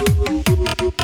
Müzik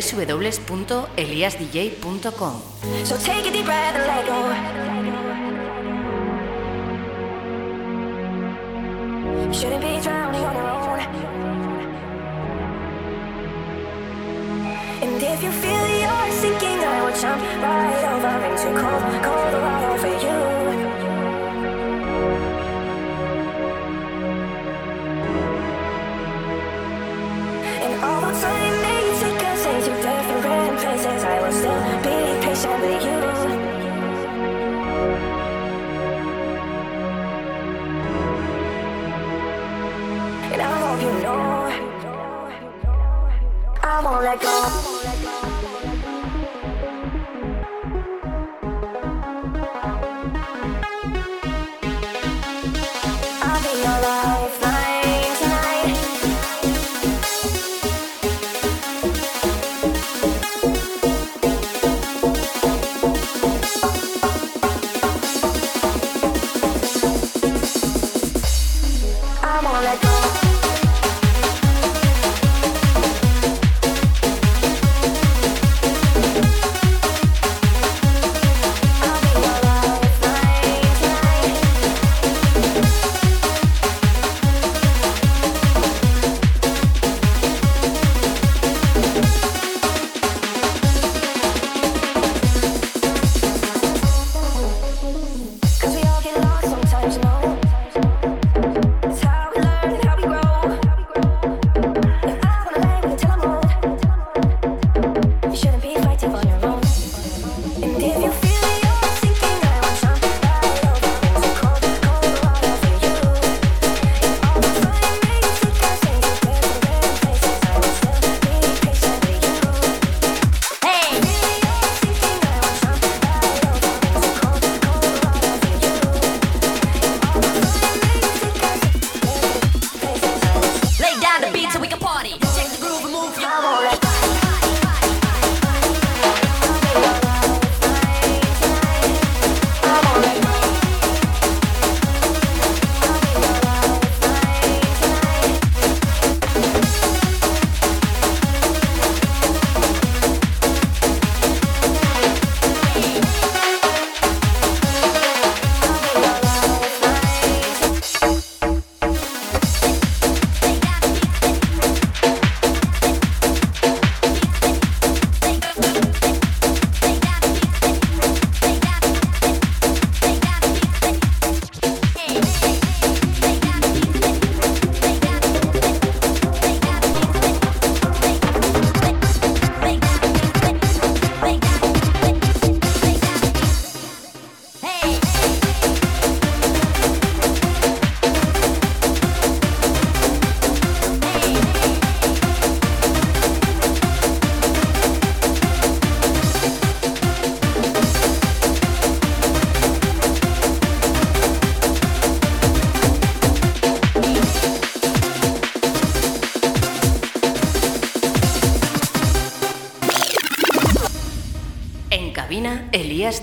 www.eliasdj.com. So take a deep breath and let go.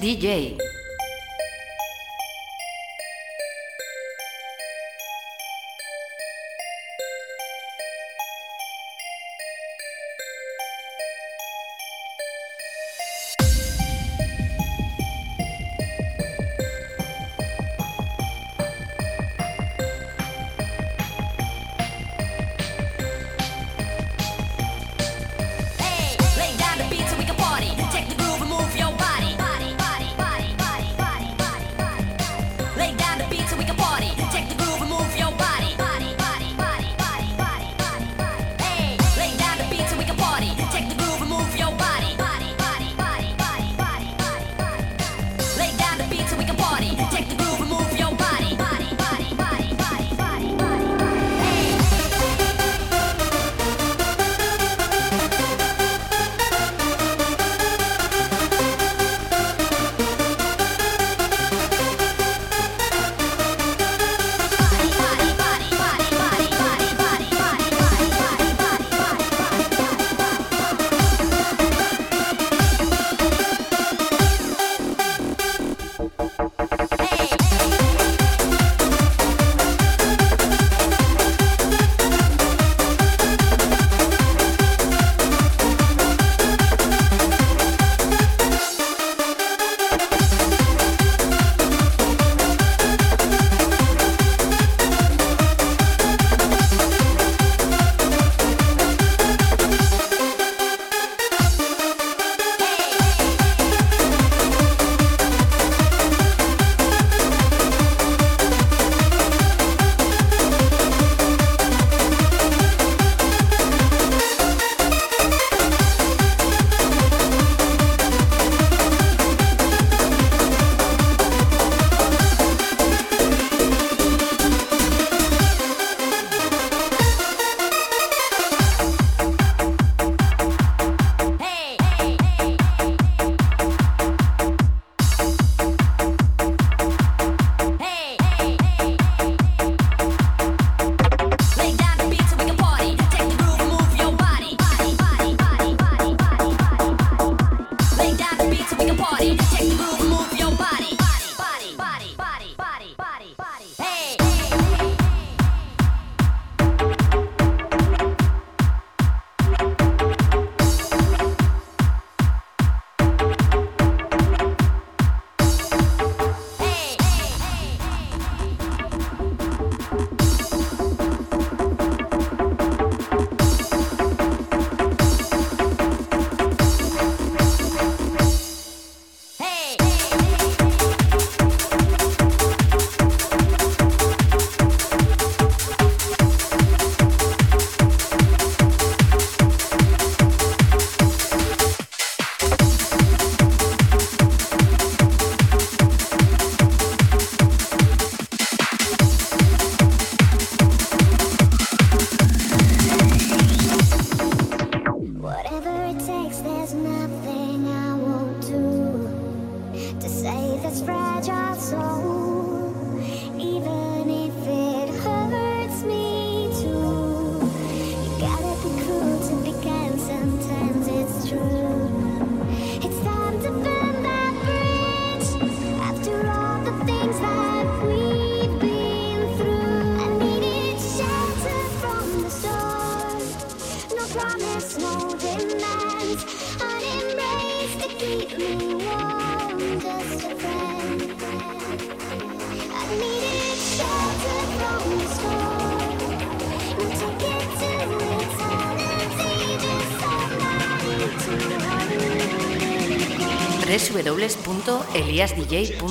DJ.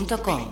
www.radiomaría.com.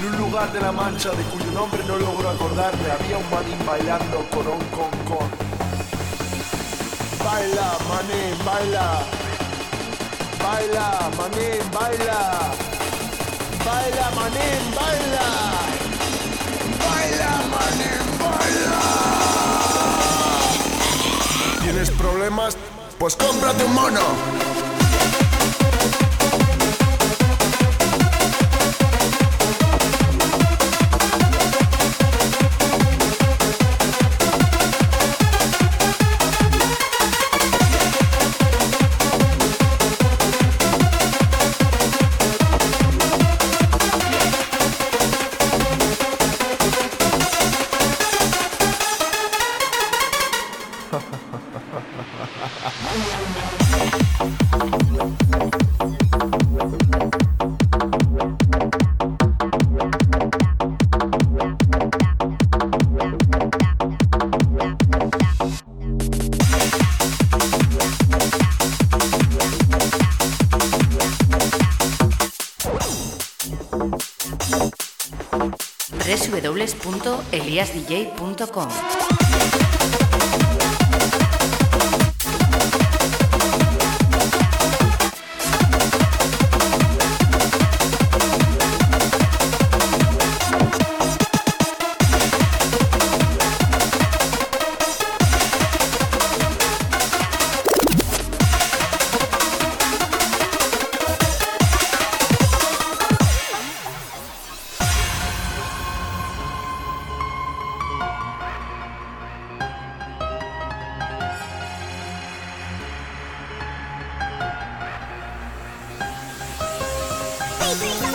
En un lugar de la Mancha de cuyo nombre no logro acordarme había un manín bailando con un concón. Baila, mané, baila. Baila, mané, baila. Baila, mané, baila. Baila, mané, baila. ¿Tienes problemas? Pues cómprate un mono. www.eliasdj.com. Baby,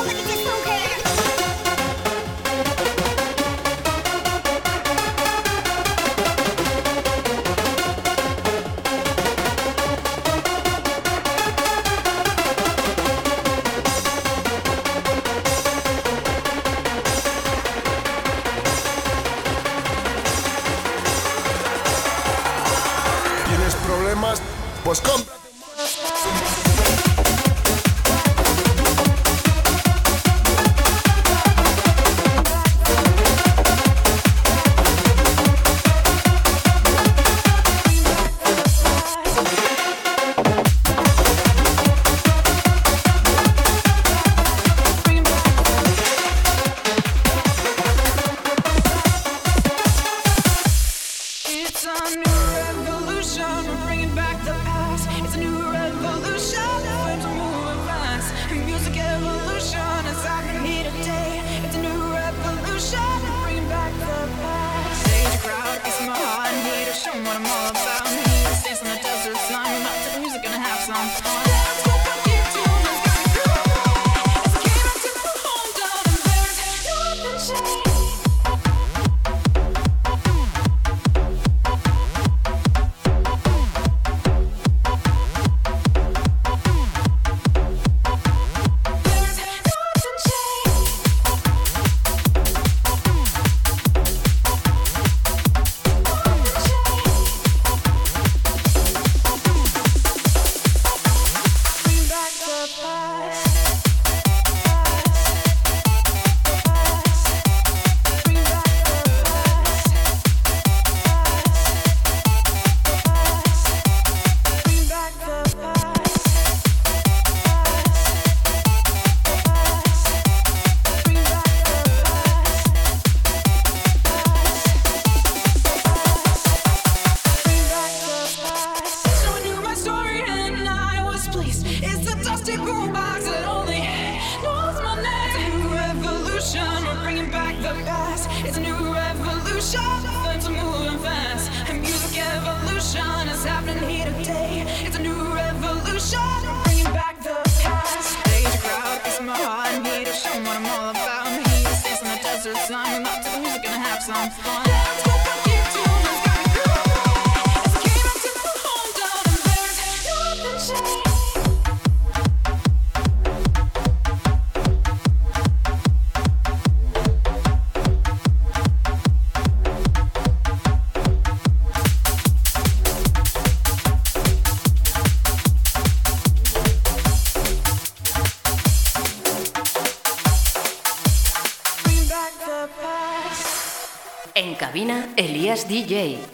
DJ.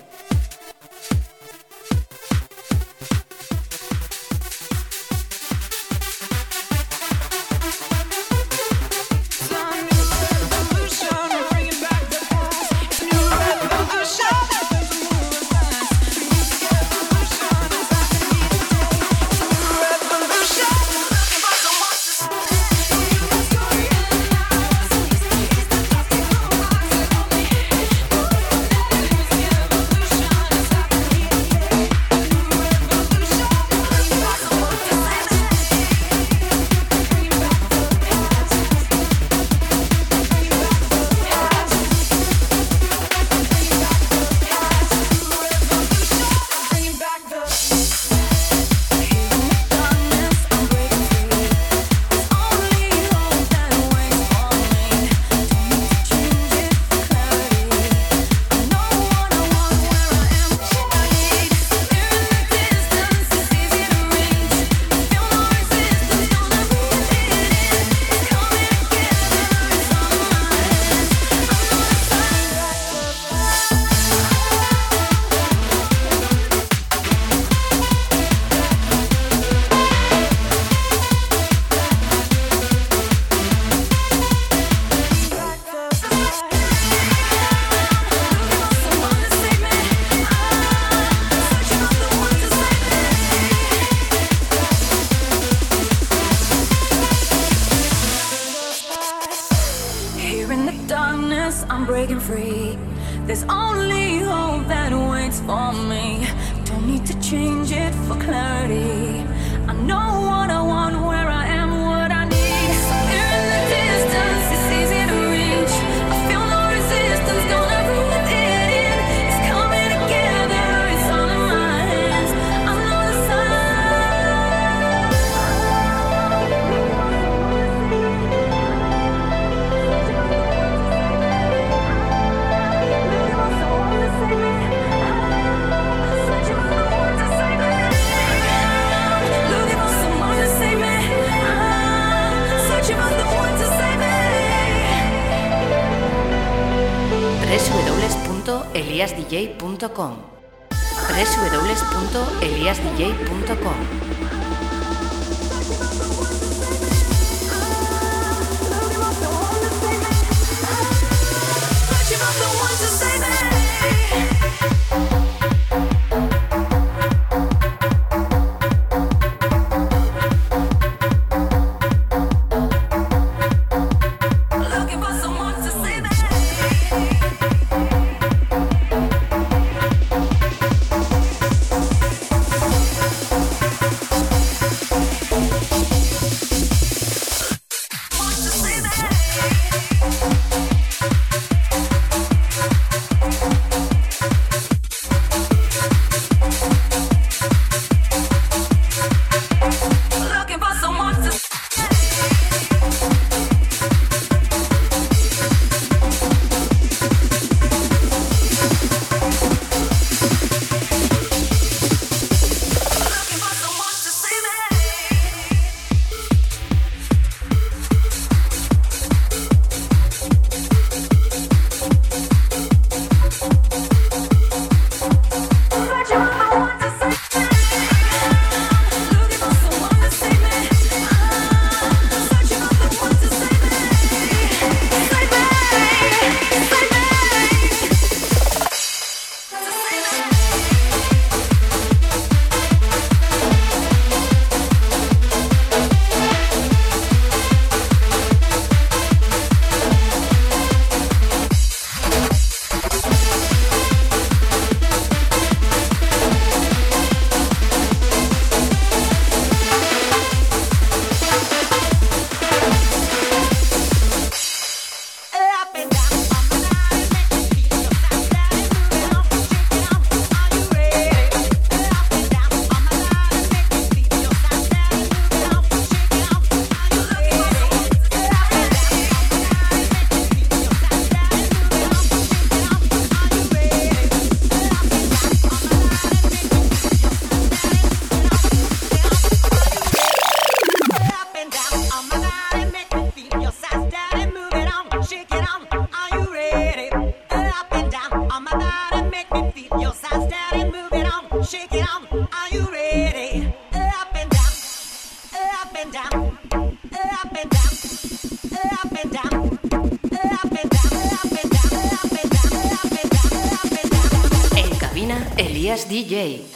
DJ.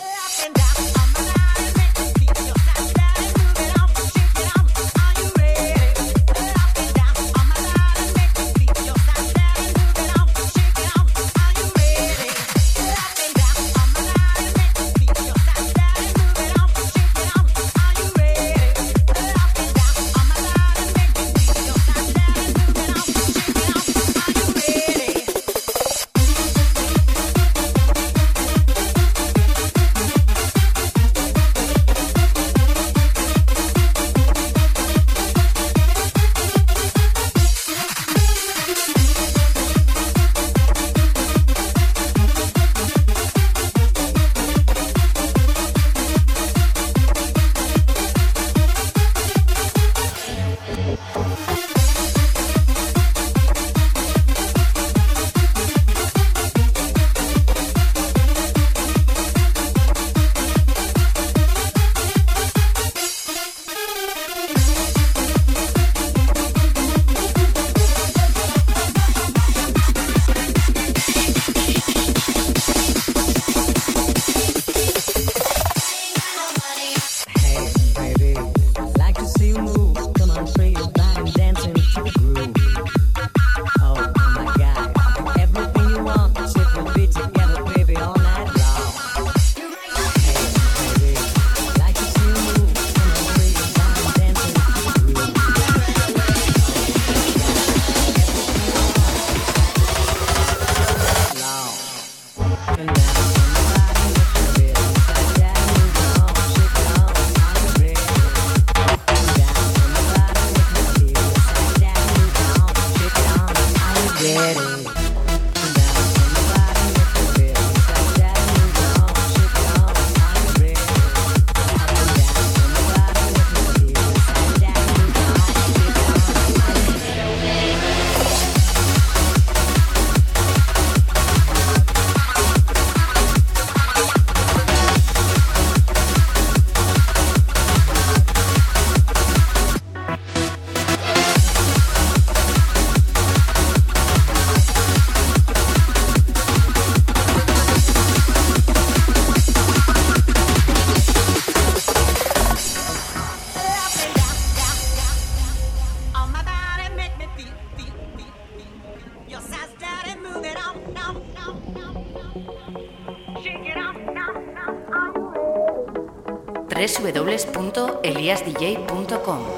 eliasdj.com.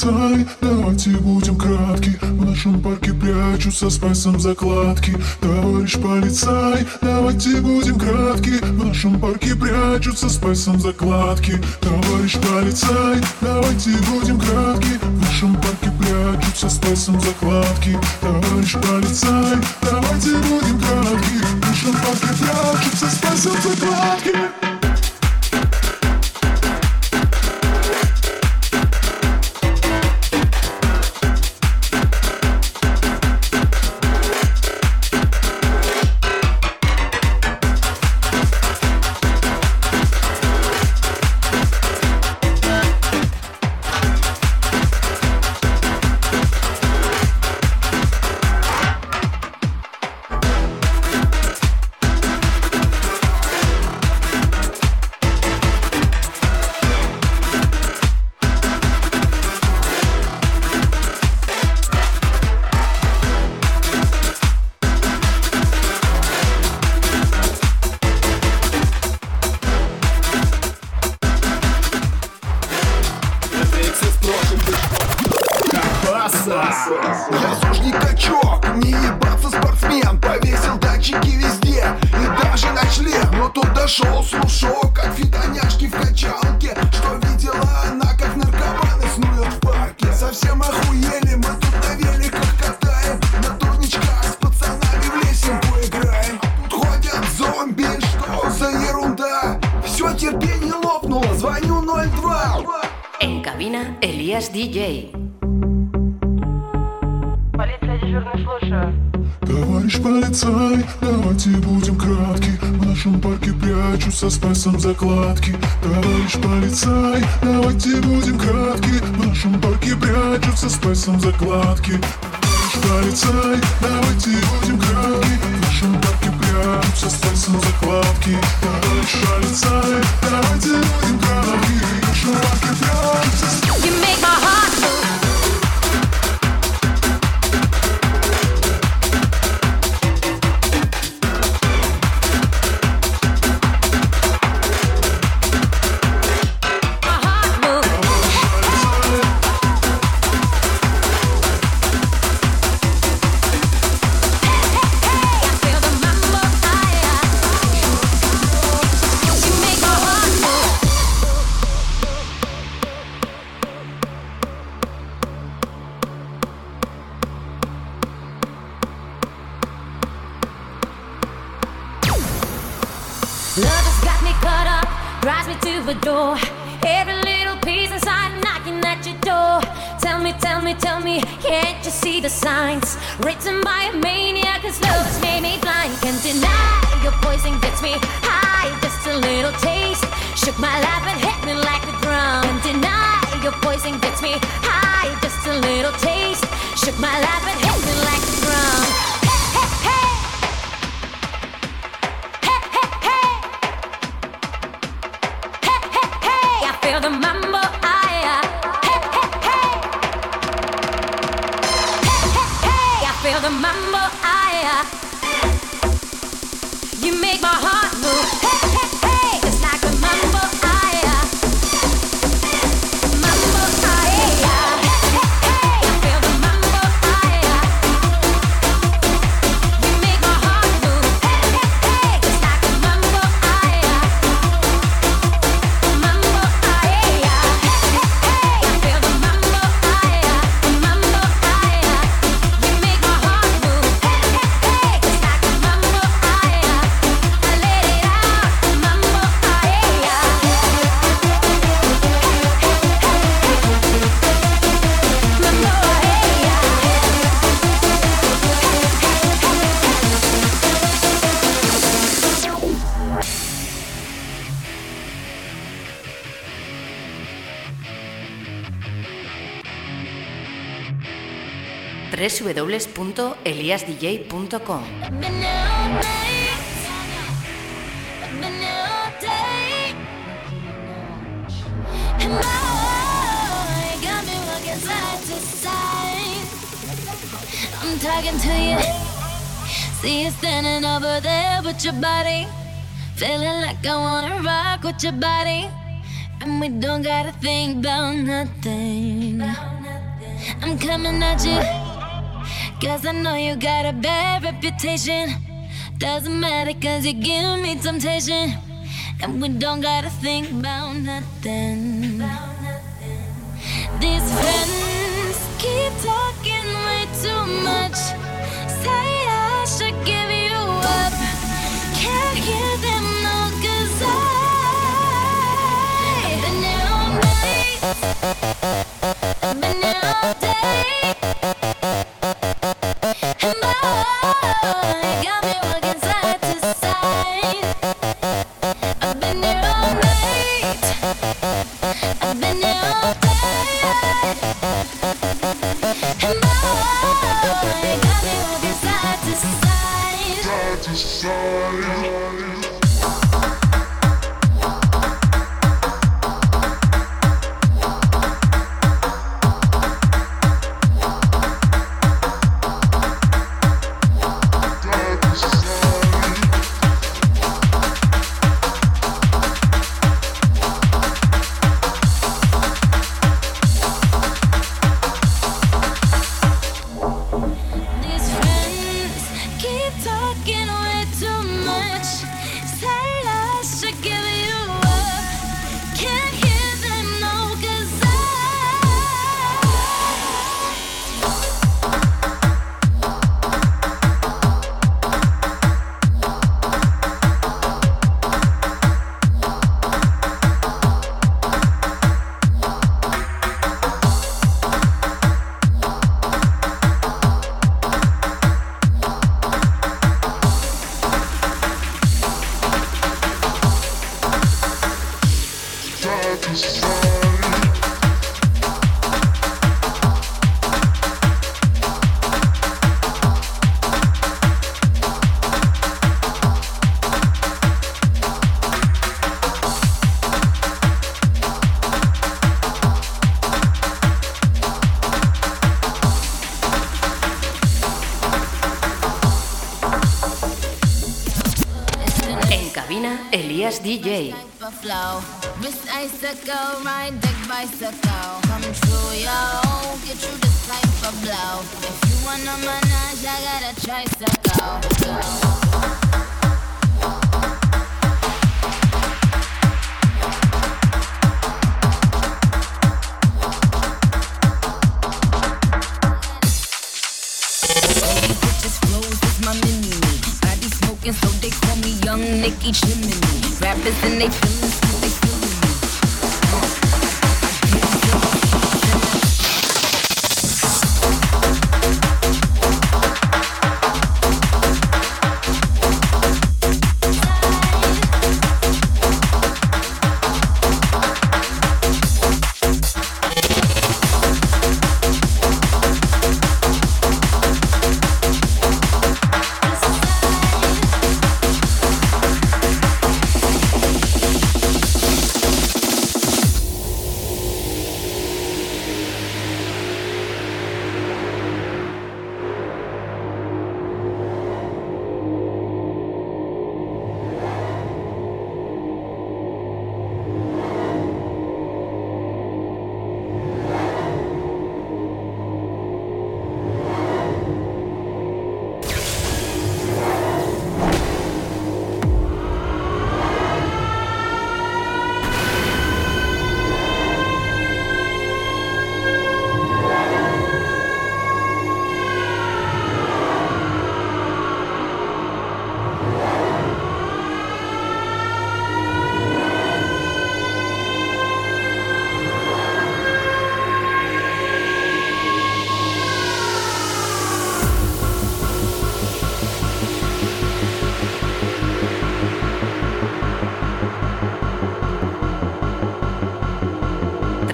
полицай, давайте будем кратки В нашем парке прячутся спайсом закладки. Товарищ полицай, давайте будем кратки. В нашем парке прячутся спайсом закладки. Товарищ полицай, давайте будем кратки. В нашем парке прячутся спайсом закладки. Товарищ полицай, давайте будем кратки. В нашем парке прячутся спайсом закладки терпение лопнуло, звоню 02 En cabina, Elías DJ. Полиция дежурный, слушаю. Товарищ полицай, давайте будем кратки. В нашем парке прячутся спайсом закладки. Товарищ полицай, давайте будем кратки. В нашем парке прячутся спайсом закладки. Товарищ полицай, давайте будем кратки. В нашем парке прячутся спайсом закладки Товарищ полицай, давайте будем кратки В нашем парке прячутся You make my heart you make my heart side. I'm talking to you, see you standing over there with your body, feeling like I wanna rock with your body, and we don't gotta think about nothing. I'm coming at you. Cause I know you got a bad reputation. Doesn't matter cause you give me temptation. And we don't gotta think about nothing. Icicle, ride deck bicycle. Come true, yo. Get you this type of blow. If you wanna manage, I got a tricycle. Smoking, so they call me Young Nicky Chimney. Rappers and they feelings,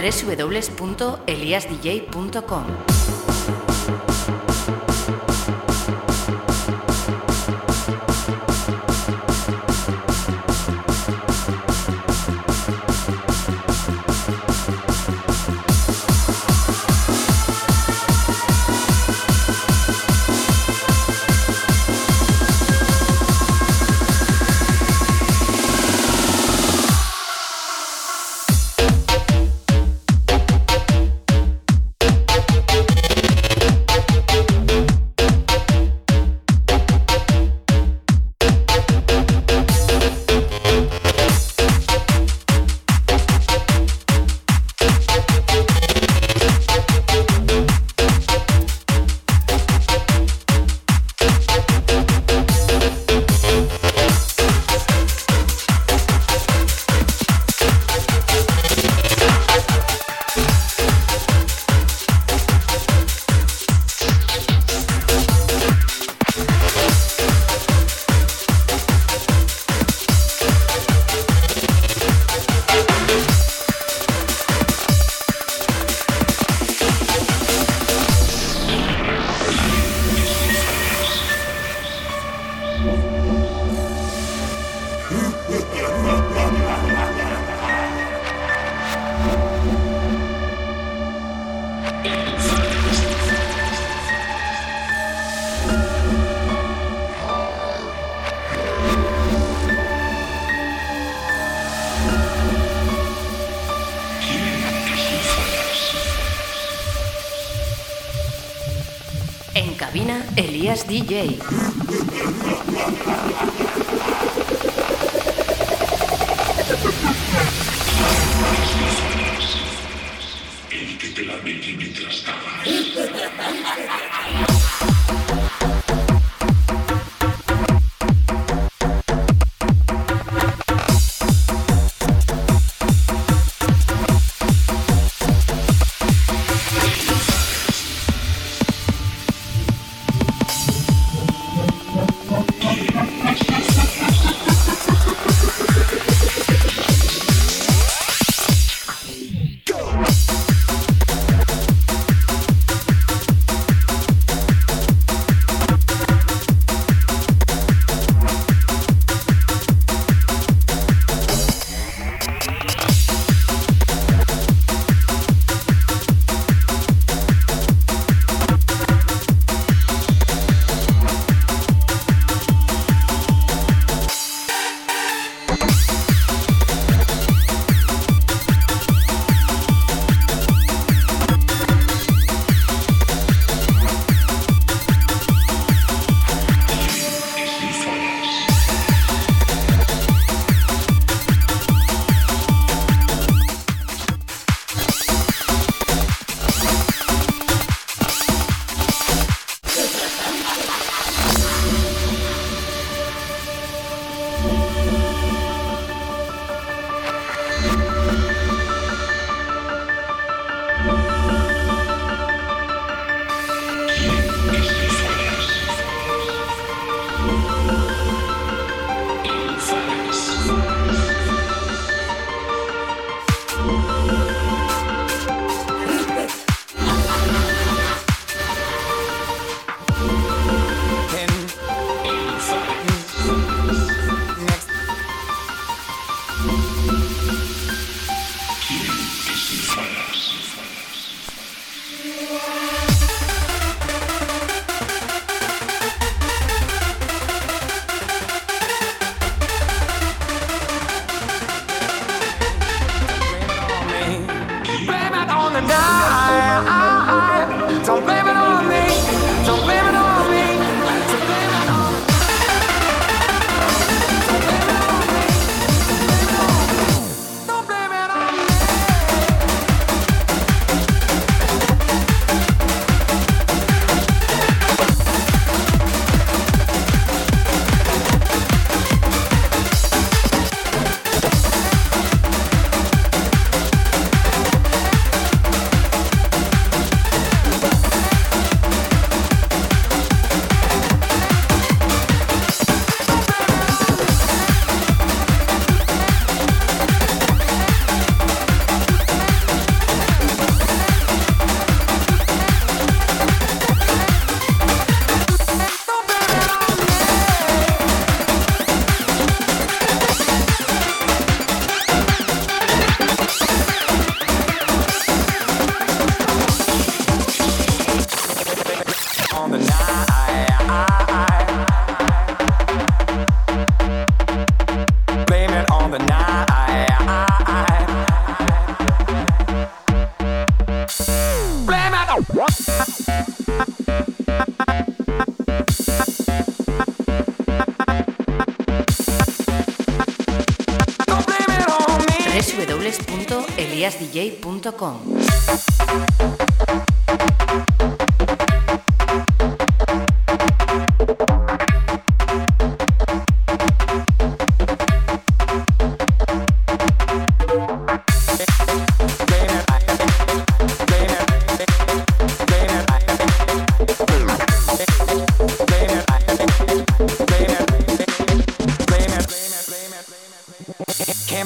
www.eliasdj.com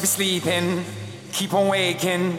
be sleeping, keep on waking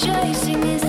Chasing is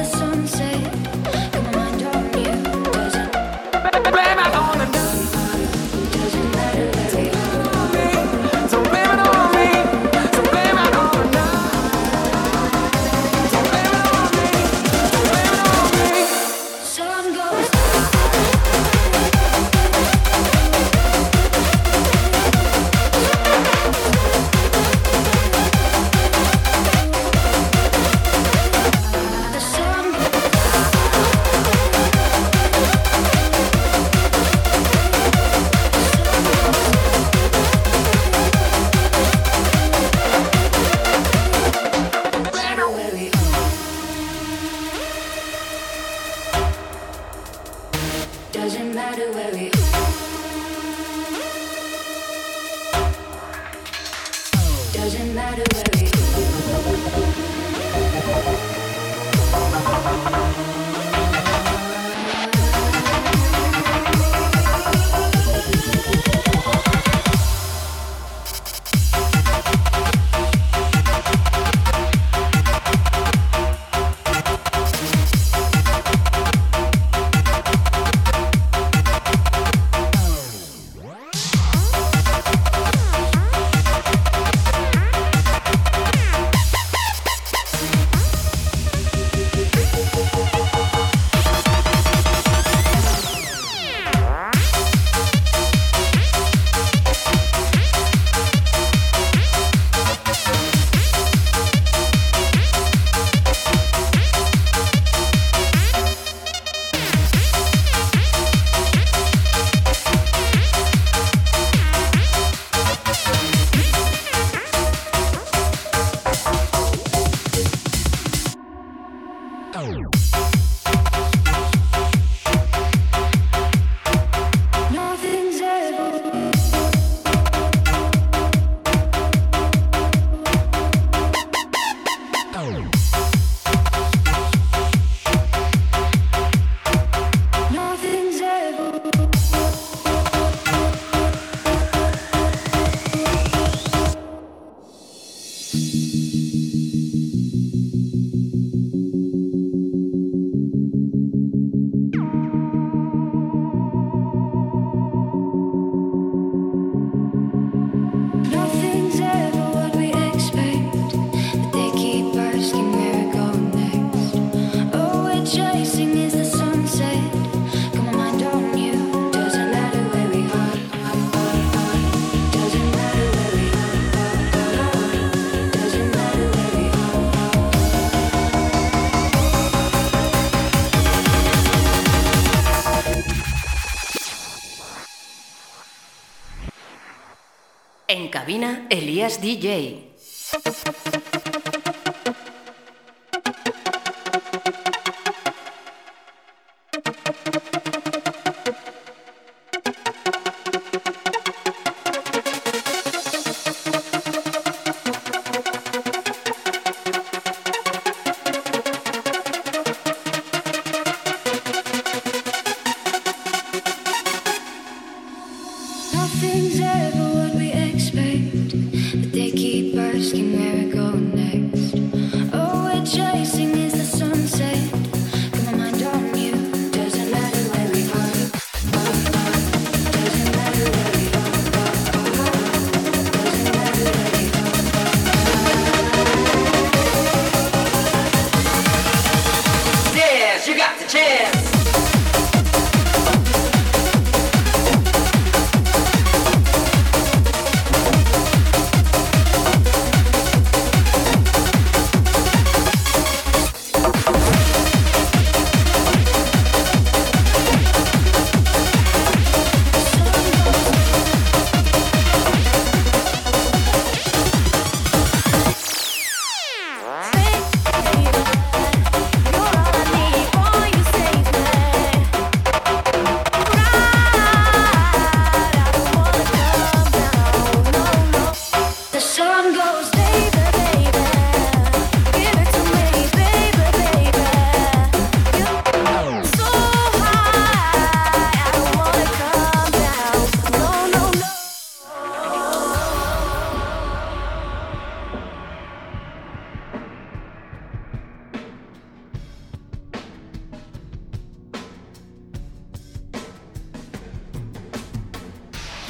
Cabina, Elías DJ.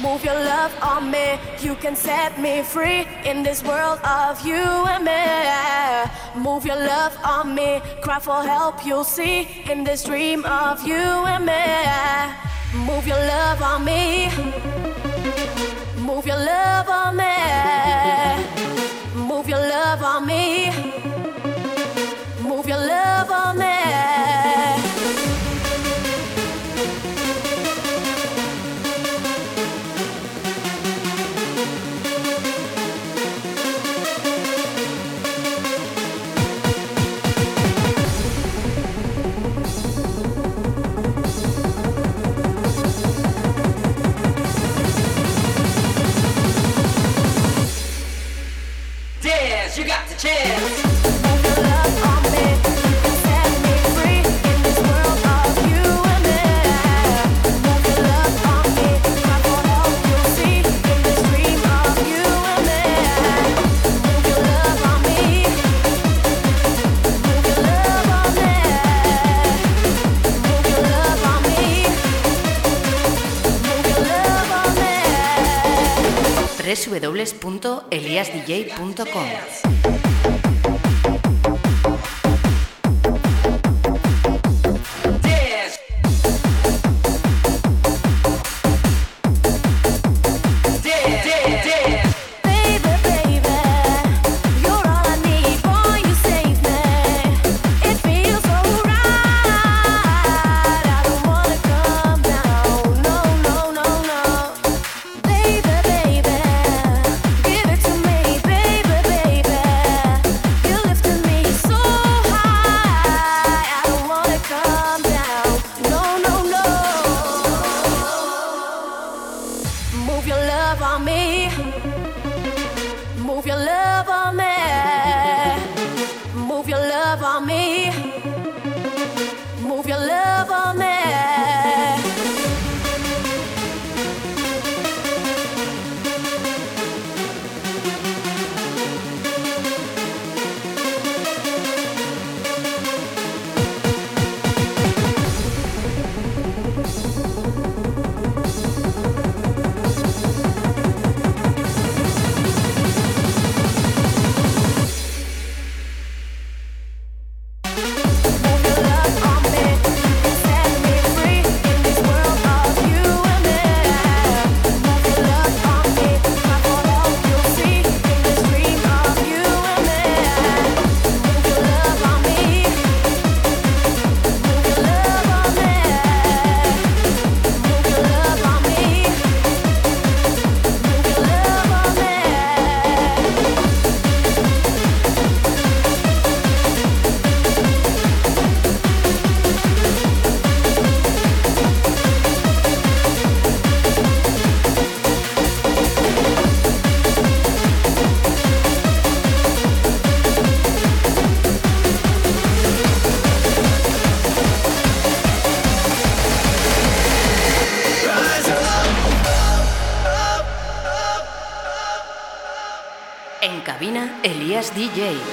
Move your love on me, you can set me free in this world of you and me. Move your love on me, cry for help, you'll see in this dream of you and me. Move your love on me, move your love on me, move your love on me. www.eliasdj.com Elías DJ.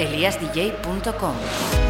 eliasdj.com.